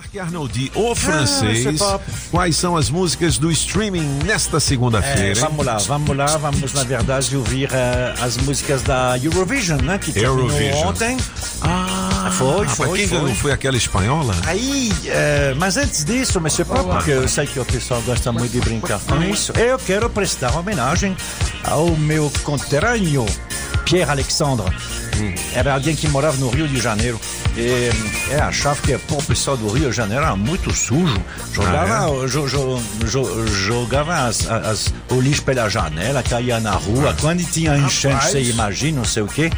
Marc Arnoldi, o francês. Quais são as músicas do streaming nesta segunda-feira? É, vamos lá, vamos lá, vamos na verdade ouvir uh, as músicas da Eurovision, né? Que Eurovision. ontem. Ah, Foi, mas foi, quem foi. ganhou foi aquela espanhola? Aí, eh, mas antes disso, Monsieur Pop, porque eu sei que o pessoal gosta muito de brincar com isso, eu quero prestar homenagem ao meu conterrâneo, Pierre Alexandre. Era alguém que morava no Rio de Janeiro. E é, achava que pô, o pessoal do Rio de Janeiro era muito sujo. Jogava, jo- jo- jo- jogava as- as- o lixo pela janela, caía na rua. Quando tinha enchente, você imagina, não sei o quê.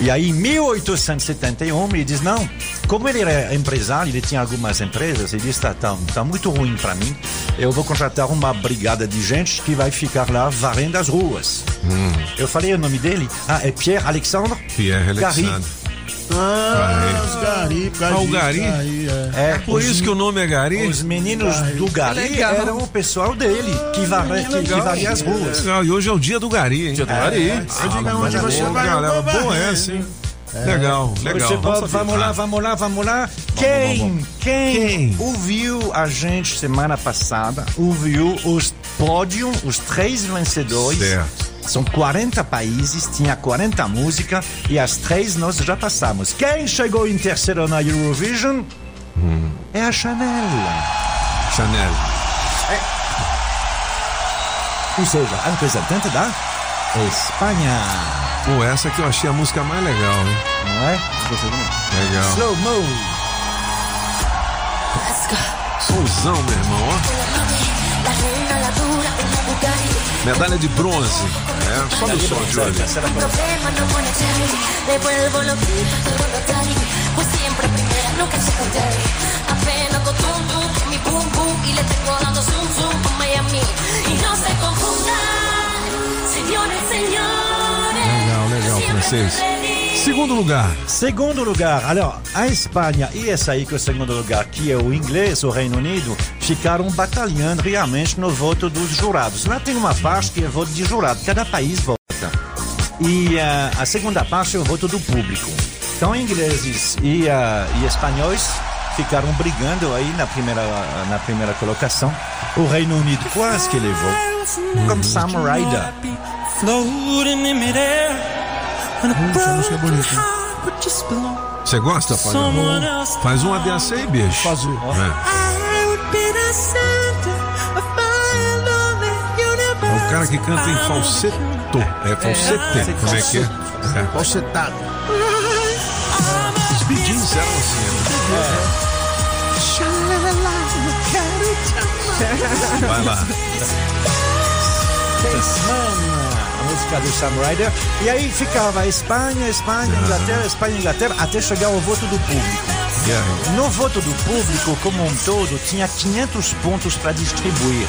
E aí, em 1871, ele diz: Não, como ele era empresário, ele tinha algumas empresas, ele disse: Tá, tá, tá muito ruim para mim, eu vou contratar uma brigada de gente que vai ficar lá varrendo as ruas. Eu falei o nome dele: Ah, é Pierre Alexandre Pierre. Alexandre. Ah, os Gari, por Ah, o Gari? é. É, Por os- isso que o nome é Gari? Os meninos do Gari Legal. eram o pessoal dele, que, varre, que, que varria as ruas. Legal, e hoje é o dia do Gari, hein? Dia do Gari. Ah, Diga onde mas você vai, eu galera, boa essa, hein? Legal, legal. Você pode, vamos lá, vamos lá, vamos lá. Quem, quem, Quem? ouviu a gente semana passada, ouviu os pódios, os três vencedores. Certo. São 40 países, tinha 40 músicas e as três nós já passamos. Quem chegou em terceiro na Eurovision é a Chanel. Chanel. Ou seja, a representante da Espanha. Pô, essa que eu achei a música mais legal, hein? Não é? Legal. Slow Mo. Souzão, meu irmão, ó. Medalha de bronze. É, som, pra- problema no confundan Señores, señores. Legal, legal, francês. Segundo lugar. Segundo lugar, alors, a Espanha e essa aí que é o segundo lugar, que é o inglês, o Reino Unido, ficaram batalhando realmente no voto dos jurados. Lá tem uma parte que é voto de jurado, cada país vota. E ah, a segunda parte é o voto do público. Então, ingleses e, ah, e espanhóis ficaram brigando aí na primeira, na primeira colocação. O Reino Unido quase que levou, como Sam Ryder. Floating in midair on a Essa música é bonita. Você gosta, else. Faz uma dessa aí, bicho. Fazer. É. I would be the center of my lonely universe. É o cara que canta em falseto. É falsete. Como é que é? é. Falsetado. Os Gees eram assim. né? Vai lá. A música do Sam Ryder. E aí ficava Espanha, Espanha, Inglaterra, Espanha, Inglaterra, até chegar ao voto do público. E? No voto do público, como um todo, tinha 500 pontos para distribuir.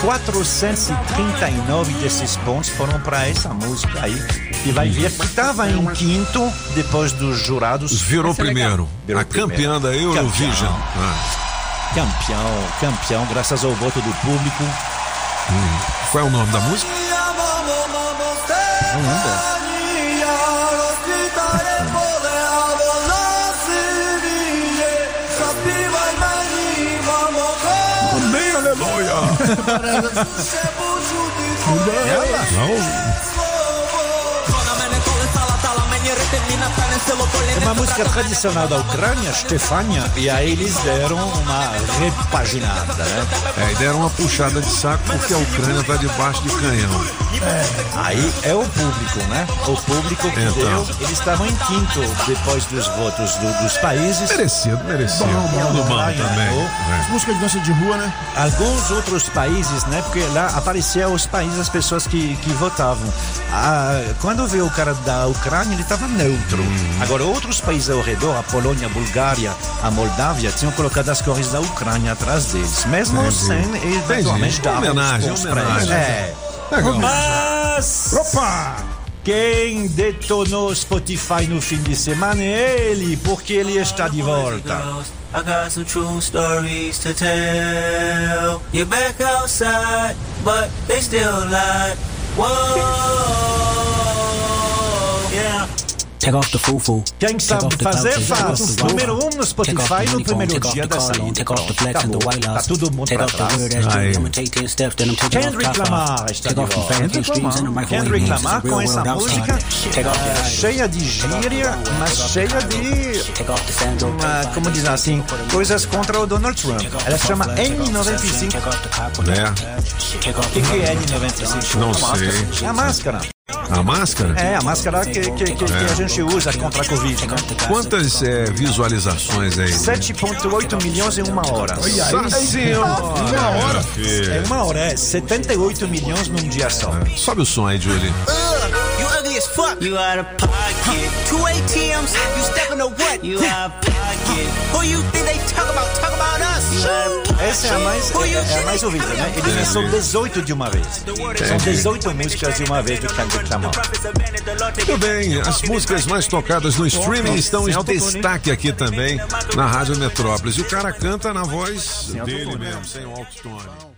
439 desses pontos foram para essa música aí, que vai ver que estava em quinto depois dos jurados. Virou primeiro. Virou a campeã da Eurovision. Campeão. Ah. Campeão, campeão, graças ao voto do público. Qual é o nome da música? Momento. Halleluja. Yalla. No. É uma música tradicional da Ucrânia, Stefania, e aí eles deram uma repaginada, né? É, e deram uma puxada de saco porque a Ucrânia está debaixo de canhão. Aí é o público, né? O público que Então. deu. Eles estavam em quinto depois dos votos do- dos países. Merecido, merecido. Tudo bom Ucrânia também. ganhou. É. Música de dança de rua, né? Alguns outros países, né? Porque lá apareciam os países, as pessoas que, que votavam. Ah, quando veio o cara da Ucrânia, ele estava neutro. Uhum. Agora, outros países ao redor, a Polônia, a Bulgária, a Moldávia, tinham colocado as cores da Ucrânia atrás deles. Mesmo Entendi. sem, eventualmente, dar Homenagem, homenagem. É. Legal. Mas. Opa! Quem detonou Spotify no fim de semana é ele, porque ele está de volta. I got some true stories to tell. You're back outside, but they still lie. Whoa, Quem sabe off the fazer, faz. Número rover. um no Spotify no primeiro dia da saída. Take off the Pronto, flex and the acabou. white Tá loss. todo mundo pra trás. weird ass Aí. jeans. I'ma take 10 steps, then I'm taking off Kendrick Lamar está de volta. real com essa música outside. Take off the é, cheia de gíria, mas cheia de, uma, como diz assim, coisas contra o Donald Trump. Ela se chama N95. Take off the cop. É, O que, que é N95? Não sei. É a máscara. A máscara? É, a máscara que, que, que, que a gente usa contra a Covid, né? Quantas é, visualizações aí? 7,8 milhões em uma hora. Nossa senhora! Uma hora, É uma hora, é 78 milhões num dia só. Sobe o som aí, Julie. You ugly as fuck. You out of pocket. Two ATMs. You stepping to what? You out of pocket. Who you think they talk about? Talk about us. Pocket. Essa é a mais, Who you é, é a think mais ouvida, né? talking Ele about? lançou 18 de uma vez. São 18 músicas de uma vez do Kendrick Lamar. Muito bem, as músicas mais tocadas no streaming estão em destaque aqui também na Rádio Metrópolis. E o cara canta na voz dele mesmo, sem o autotune.